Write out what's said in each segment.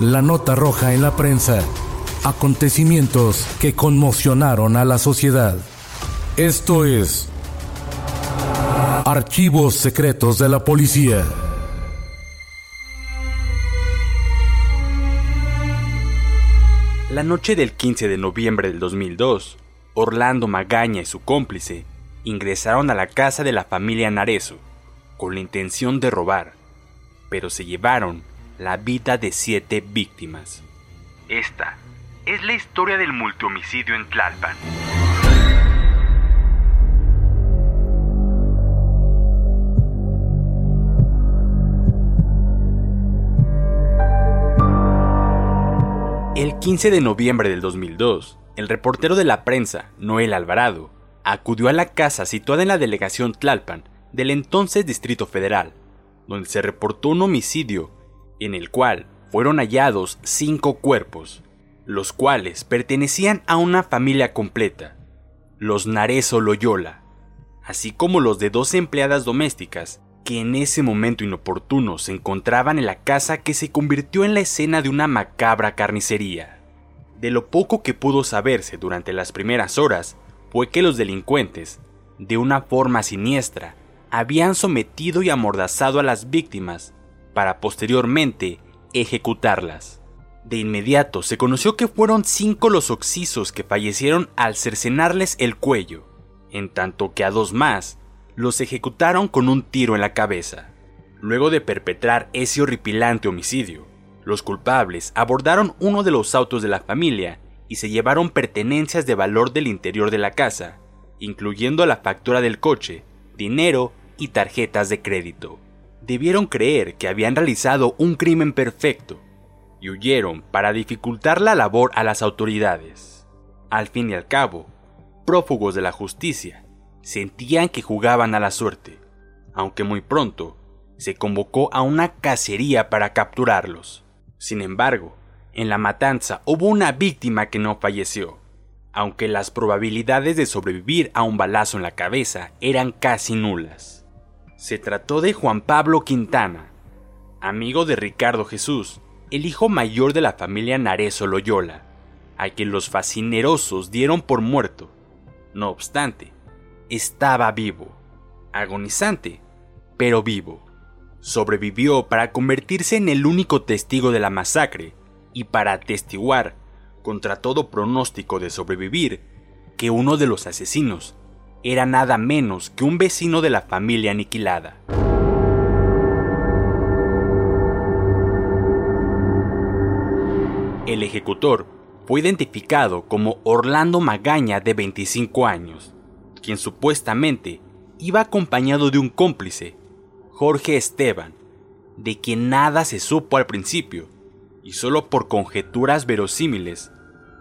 La nota roja en la prensa. Acontecimientos que conmocionaron a la sociedad. Esto es Archivos Secretos de la Policía. La noche del 15 de noviembre del 2002, Orlando Magaña y su cómplice ingresaron a la casa de la familia Narezo con la intención de robar, pero se llevaron la vida de siete víctimas. Esta es la historia del multihomicidio en Tlalpan. El 15 de noviembre del 2002, el reportero de la prensa, Noel Alvarado, acudió a la casa situada en la delegación Tlalpan del entonces Distrito Federal, donde se reportó un homicidio en el cual fueron hallados cinco cuerpos, los cuales pertenecían a una familia completa, los Narezo Loyola, así como los de dos empleadas domésticas que en ese momento inoportuno se encontraban en la casa que se convirtió en la escena de una macabra carnicería. De lo poco que pudo saberse durante las primeras horas fue que los delincuentes, de una forma siniestra, habían sometido y amordazado a las víctimas para posteriormente ejecutarlas. De inmediato se conoció que fueron cinco los oxisos que fallecieron al cercenarles el cuello, en tanto que a dos más los ejecutaron con un tiro en la cabeza. Luego de perpetrar ese horripilante homicidio, los culpables abordaron uno de los autos de la familia y se llevaron pertenencias de valor del interior de la casa, incluyendo la factura del coche, dinero y tarjetas de crédito debieron creer que habían realizado un crimen perfecto y huyeron para dificultar la labor a las autoridades. Al fin y al cabo, prófugos de la justicia sentían que jugaban a la suerte, aunque muy pronto se convocó a una cacería para capturarlos. Sin embargo, en la matanza hubo una víctima que no falleció, aunque las probabilidades de sobrevivir a un balazo en la cabeza eran casi nulas. Se trató de Juan Pablo Quintana, amigo de Ricardo Jesús, el hijo mayor de la familia Narezo Loyola, a quien los fascinerosos dieron por muerto. No obstante, estaba vivo, agonizante, pero vivo. Sobrevivió para convertirse en el único testigo de la masacre y para atestiguar, contra todo pronóstico de sobrevivir, que uno de los asesinos era nada menos que un vecino de la familia aniquilada. El ejecutor fue identificado como Orlando Magaña de 25 años, quien supuestamente iba acompañado de un cómplice, Jorge Esteban, de quien nada se supo al principio, y solo por conjeturas verosímiles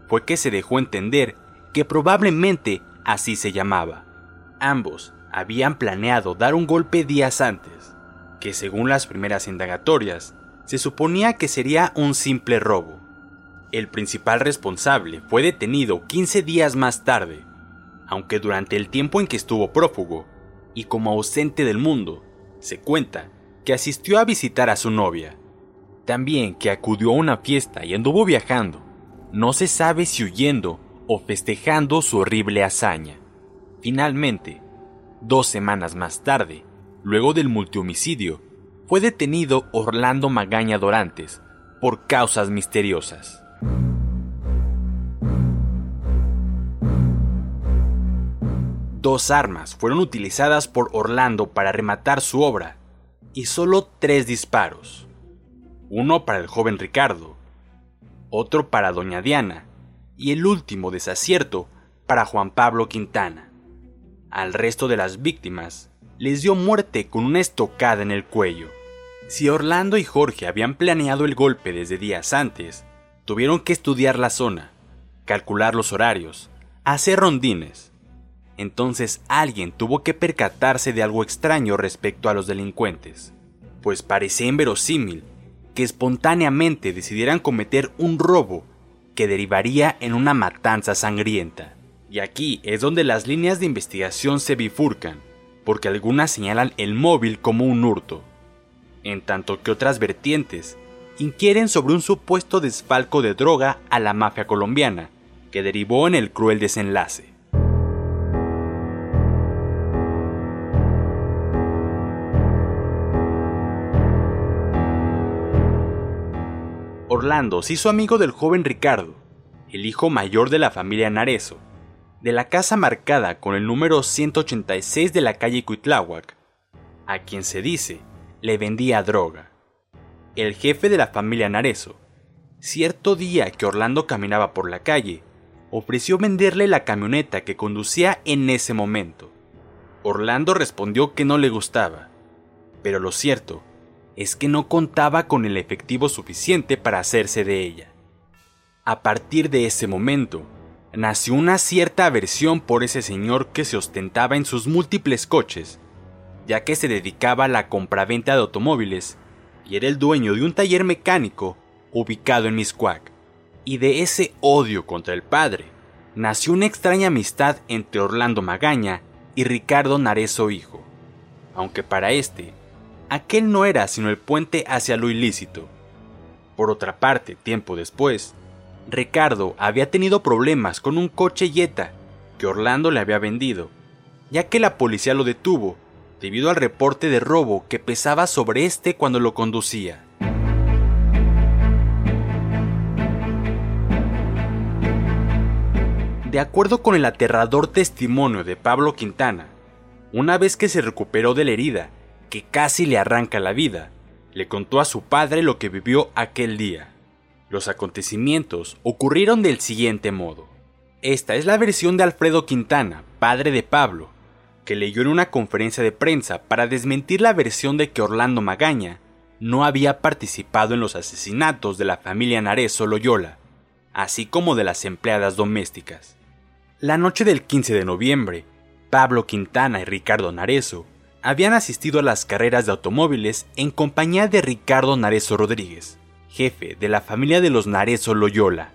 fue que se dejó entender que probablemente así se llamaba ambos habían planeado dar un golpe días antes, que según las primeras indagatorias, se suponía que sería un simple robo. El principal responsable fue detenido 15 días más tarde, aunque durante el tiempo en que estuvo prófugo y como ausente del mundo, se cuenta que asistió a visitar a su novia. También que acudió a una fiesta y anduvo viajando. No se sabe si huyendo o festejando su horrible hazaña. Finalmente, dos semanas más tarde, luego del multihomicidio, fue detenido Orlando Magaña Dorantes por causas misteriosas. Dos armas fueron utilizadas por Orlando para rematar su obra y solo tres disparos. Uno para el joven Ricardo, otro para doña Diana y el último desacierto para Juan Pablo Quintana al resto de las víctimas les dio muerte con una estocada en el cuello. Si Orlando y Jorge habían planeado el golpe desde días antes, tuvieron que estudiar la zona, calcular los horarios, hacer rondines. Entonces alguien tuvo que percatarse de algo extraño respecto a los delincuentes, pues parecía inverosímil que espontáneamente decidieran cometer un robo que derivaría en una matanza sangrienta. Y aquí es donde las líneas de investigación se bifurcan, porque algunas señalan el móvil como un hurto, en tanto que otras vertientes inquieren sobre un supuesto desfalco de droga a la mafia colombiana, que derivó en el cruel desenlace. Orlando se hizo amigo del joven Ricardo, el hijo mayor de la familia Narezo, de la casa marcada con el número 186 de la calle Cuitláhuac, a quien se dice le vendía droga. El jefe de la familia Narezo, cierto día que Orlando caminaba por la calle, ofreció venderle la camioneta que conducía en ese momento. Orlando respondió que no le gustaba, pero lo cierto es que no contaba con el efectivo suficiente para hacerse de ella. A partir de ese momento, nació una cierta aversión por ese señor que se ostentaba en sus múltiples coches, ya que se dedicaba a la compraventa de automóviles y era el dueño de un taller mecánico ubicado en Miscuac. Y de ese odio contra el padre, nació una extraña amistad entre Orlando Magaña y Ricardo Narezo hijo, aunque para este aquel no era sino el puente hacia lo ilícito. Por otra parte, tiempo después, Ricardo había tenido problemas con un coche Jetta que Orlando le había vendido, ya que la policía lo detuvo debido al reporte de robo que pesaba sobre este cuando lo conducía. De acuerdo con el aterrador testimonio de Pablo Quintana, una vez que se recuperó de la herida que casi le arranca la vida, le contó a su padre lo que vivió aquel día. Los acontecimientos ocurrieron del siguiente modo. Esta es la versión de Alfredo Quintana, padre de Pablo, que leyó en una conferencia de prensa para desmentir la versión de que Orlando Magaña no había participado en los asesinatos de la familia Narezo Loyola, así como de las empleadas domésticas. La noche del 15 de noviembre, Pablo Quintana y Ricardo Narezo habían asistido a las carreras de automóviles en compañía de Ricardo Narezo Rodríguez, jefe de la familia de los Narezo Loyola.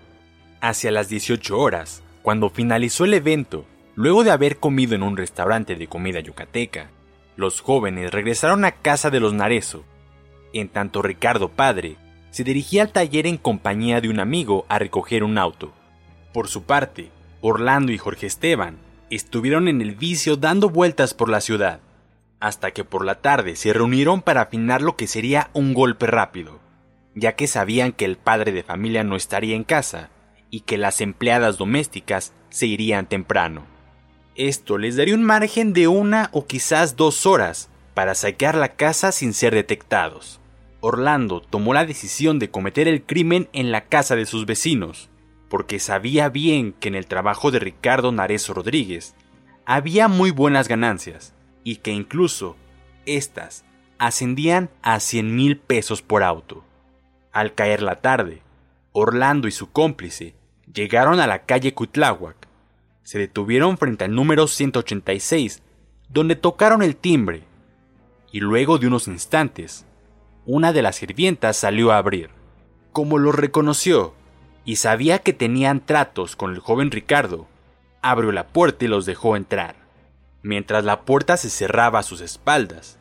Hacia las 18 horas, cuando finalizó el evento, luego de haber comido en un restaurante de comida yucateca, los jóvenes regresaron a casa de los Narezo. En tanto Ricardo padre se dirigía al taller en compañía de un amigo a recoger un auto. Por su parte, Orlando y Jorge Esteban estuvieron en el vicio dando vueltas por la ciudad hasta que por la tarde se reunieron para afinar lo que sería un golpe rápido, ya que sabían que el padre de familia no estaría en casa y que las empleadas domésticas se irían temprano. Esto les daría un margen de una o quizás dos horas para saquear la casa sin ser detectados. Orlando tomó la decisión de cometer el crimen en la casa de sus vecinos, porque sabía bien que en el trabajo de Ricardo Narezo Rodríguez había muy buenas ganancias, y que incluso estas ascendían a 100 mil pesos por auto. Al caer la tarde, Orlando y su cómplice llegaron a la calle Cutláhuac. Se detuvieron frente al número 186, donde tocaron el timbre, y luego de unos instantes, una de las sirvientas salió a abrir. Como lo reconoció y sabía que tenían tratos con el joven Ricardo, abrió la puerta y los dejó entrar. Mientras la puerta se cerraba a sus espaldas,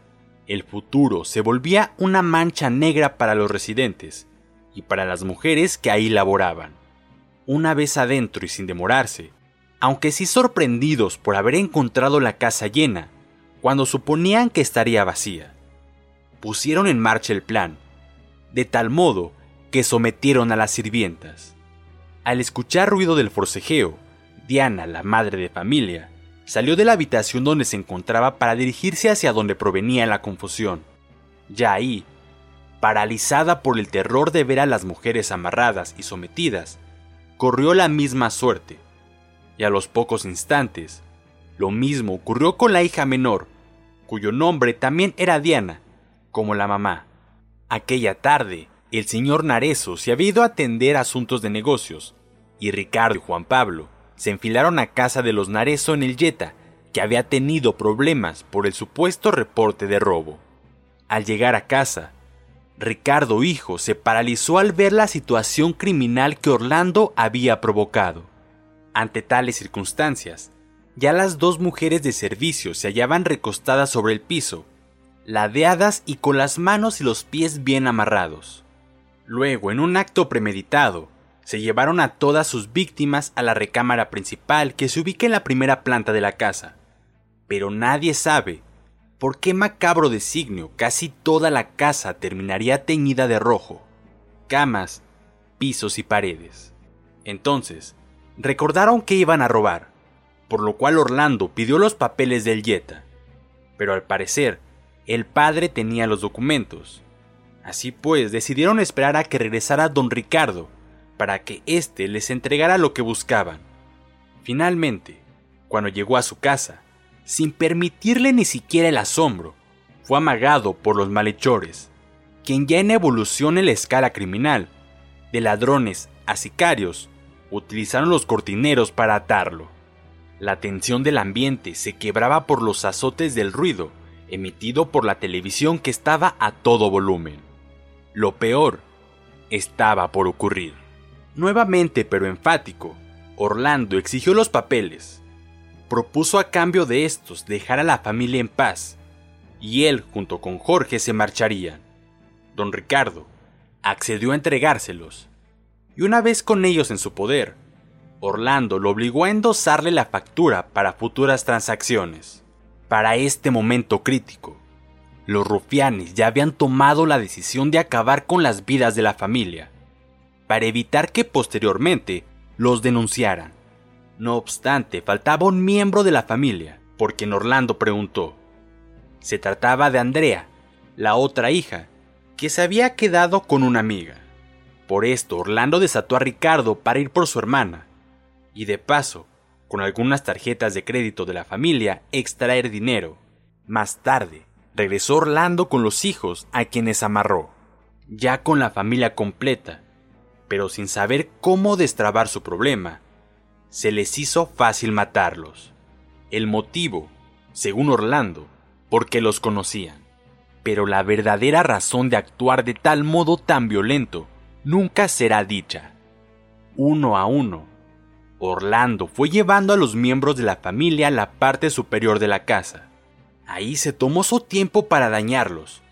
el futuro se volvía una mancha negra para los residentes y para las mujeres que ahí laboraban. Una vez adentro y sin demorarse, aunque sí sorprendidos por haber encontrado la casa llena, cuando suponían que estaría vacía, pusieron en marcha el plan, de tal modo que sometieron a las sirvientas. Al escuchar ruido del forcejeo, Diana, la madre de familia, salió de la habitación donde se encontraba para dirigirse hacia donde provenía la confusión. Ya ahí, paralizada por el terror de ver a las mujeres amarradas y sometidas, corrió la misma suerte. Y a los pocos instantes, lo mismo ocurrió con la hija menor, cuyo nombre también era Diana, como la mamá. Aquella tarde, el señor Narezo se había ido a atender asuntos de negocios, y Ricardo y Juan Pablo se enfilaron a casa de los Narezo en el Jetta, que había tenido problemas por el supuesto reporte de robo. Al llegar a casa, Ricardo hijo se paralizó al ver la situación criminal que Orlando había provocado. Ante tales circunstancias, ya las dos mujeres de servicio se hallaban recostadas sobre el piso, ladeadas y con las manos y los pies bien amarrados. Luego, en un acto premeditado, se llevaron a todas sus víctimas a la recámara principal que se ubica en la primera planta de la casa. Pero nadie sabe por qué macabro designio casi toda la casa terminaría teñida de rojo. Camas, pisos y paredes. Entonces, recordaron que iban a robar, por lo cual Orlando pidió los papeles del Jetta. Pero al parecer, el padre tenía los documentos. Así pues, decidieron esperar a que regresara don Ricardo para que éste les entregara lo que buscaban. Finalmente, cuando llegó a su casa, sin permitirle ni siquiera el asombro, fue amagado por los malhechores, quien ya en evolución en la escala criminal, de ladrones a sicarios, utilizaron los cortineros para atarlo. La tensión del ambiente se quebraba por los azotes del ruido emitido por la televisión que estaba a todo volumen. Lo peor estaba por ocurrir. Nuevamente pero enfático, Orlando exigió los papeles. Propuso a cambio de estos dejar a la familia en paz, y él junto con Jorge se marcharían. Don Ricardo accedió a entregárselos, y una vez con ellos en su poder, Orlando lo obligó a endosarle la factura para futuras transacciones. Para este momento crítico, los rufianes ya habían tomado la decisión de acabar con las vidas de la familia, para evitar que posteriormente los denunciaran. No obstante, faltaba un miembro de la familia, por quien Orlando preguntó. Se trataba de Andrea, la otra hija, que se había quedado con una amiga. Por esto, Orlando desató a Ricardo para ir por su hermana, y de paso, con algunas tarjetas de crédito de la familia, extraer dinero. Más tarde, regresó Orlando con los hijos a quienes amarró, ya con la familia completa, pero sin saber cómo destrabar su problema. Se les hizo fácil matarlos. El motivo, según Orlando, porque los conocían. Pero la verdadera razón de actuar de tal modo tan violento nunca será dicha. Uno a uno, Orlando fue llevando a los miembros de la familia a la parte superior de la casa. Ahí se tomó su tiempo para dañarlos,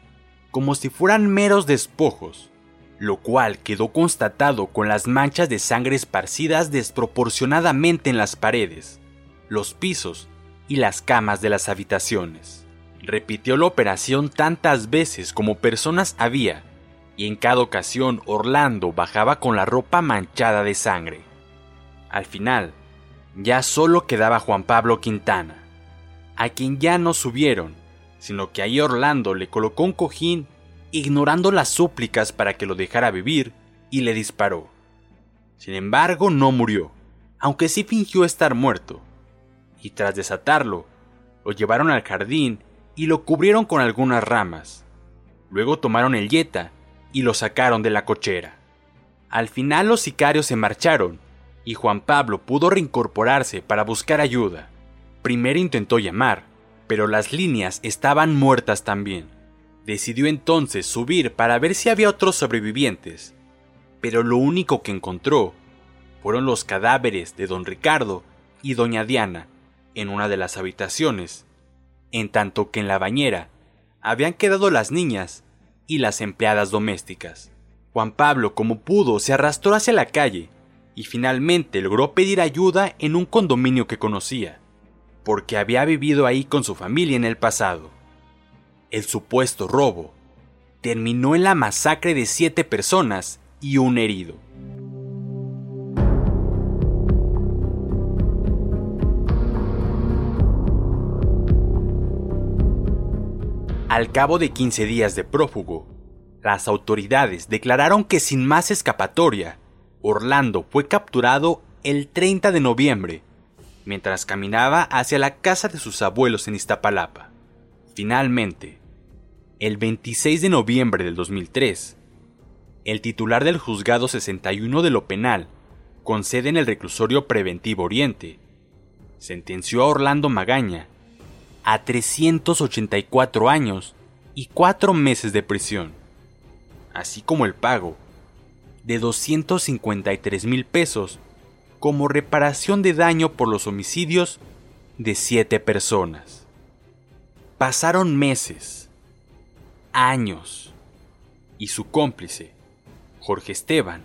como si fueran meros despojos, lo cual quedó constatado con las manchas de sangre esparcidas desproporcionadamente en las paredes, los pisos y las camas de las habitaciones. Repitió la operación tantas veces como personas había, y en cada ocasión Orlando bajaba con la ropa manchada de sangre. Al final, ya solo quedaba Juan Pablo Quintana, a quien ya no subieron, sino que ahí Orlando le colocó un cojín ignorando las súplicas para que lo dejara vivir y le disparó. Sin embargo, no murió, aunque sí fingió estar muerto, y tras desatarlo, lo llevaron al jardín y lo cubrieron con algunas ramas. Luego tomaron el yeta y lo sacaron de la cochera. Al final los sicarios se marcharon y Juan Pablo pudo reincorporarse para buscar ayuda. Primero intentó llamar, pero las líneas estaban muertas también. Decidió entonces subir para ver si había otros sobrevivientes, pero lo único que encontró fueron los cadáveres de don Ricardo y doña Diana en una de las habitaciones, en tanto que en la bañera habían quedado las niñas y las empleadas domésticas. Juan Pablo, como pudo, se arrastró hacia la calle y finalmente logró pedir ayuda en un condominio que conocía, porque había vivido ahí con su familia en el pasado. El supuesto robo terminó en la masacre de siete personas y un herido. Al cabo de 15 días de prófugo, las autoridades declararon que sin más escapatoria, Orlando fue capturado el 30 de noviembre, mientras caminaba hacia la casa de sus abuelos en Iztapalapa. Finalmente, el 26 de noviembre del 2003, el titular del Juzgado 61 de lo Penal, con sede en el Reclusorio Preventivo Oriente, sentenció a Orlando Magaña a 384 años y 4 meses de prisión, así como el pago de 253 mil pesos como reparación de daño por los homicidios de siete personas. Pasaron meses, años, y su cómplice, Jorge Esteban,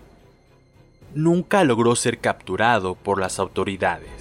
nunca logró ser capturado por las autoridades.